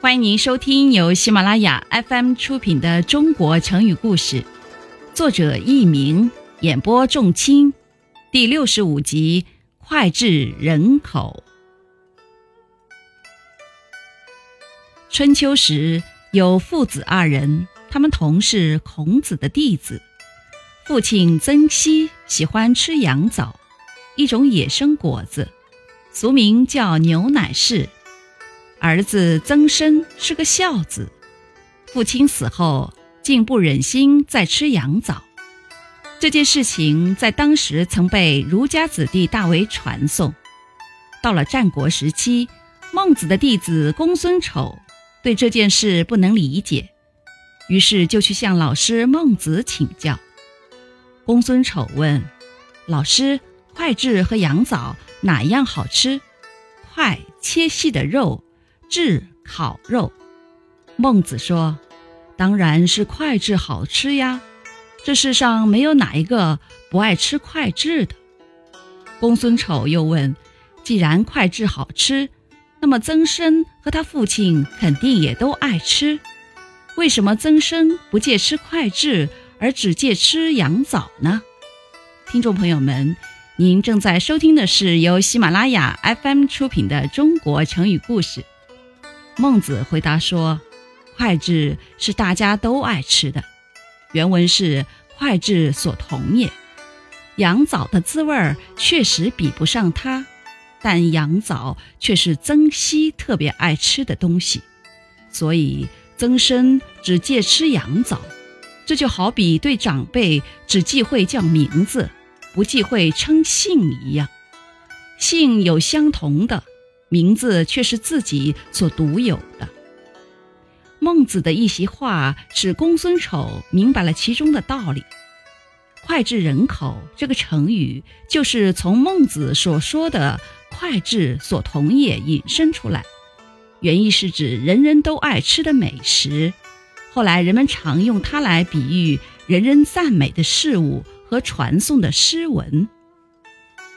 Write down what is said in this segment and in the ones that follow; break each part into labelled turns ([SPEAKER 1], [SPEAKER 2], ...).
[SPEAKER 1] 欢迎您收听由喜马拉雅 FM 出品的《中国成语故事》，作者佚名，演播仲卿，第六十五集《脍炙人口》。春秋时有父子二人，他们同是孔子的弟子。父亲曾皙喜欢吃羊枣，一种野生果子，俗名叫牛奶柿。儿子曾参是个孝子，父亲死后竟不忍心再吃羊枣。这件事情在当时曾被儒家子弟大为传颂。到了战国时期，孟子的弟子公孙丑对这件事不能理解，于是就去向老师孟子请教。公孙丑问老师：“脍炙和羊枣哪样好吃？”脍切细的肉。炙烤肉，孟子说：“当然是脍炙好吃呀！这世上没有哪一个不爱吃脍炙的。”公孙丑又问：“既然脍炙好吃，那么曾参和他父亲肯定也都爱吃，为什么曾参不借吃脍炙，而只借吃羊枣呢？”听众朋友们，您正在收听的是由喜马拉雅 FM 出品的《中国成语故事》。孟子回答说：“脍炙是大家都爱吃的，原文是‘脍炙所同也’。羊枣的滋味确实比不上它，但羊枣却是曾皙特别爱吃的东西，所以曾参只借吃羊枣。这就好比对长辈只忌讳叫名字，不忌讳称姓一样，姓有相同的。”名字却是自己所独有的。孟子的一席话使公孙丑明白了其中的道理。脍炙人口这个成语就是从孟子所说的“脍炙所同也”引申出来，原意是指人人都爱吃的美食。后来人们常用它来比喻人人赞美的事物和传颂的诗文。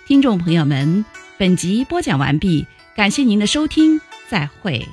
[SPEAKER 1] 听众朋友们，本集播讲完毕。感谢您的收听，再会。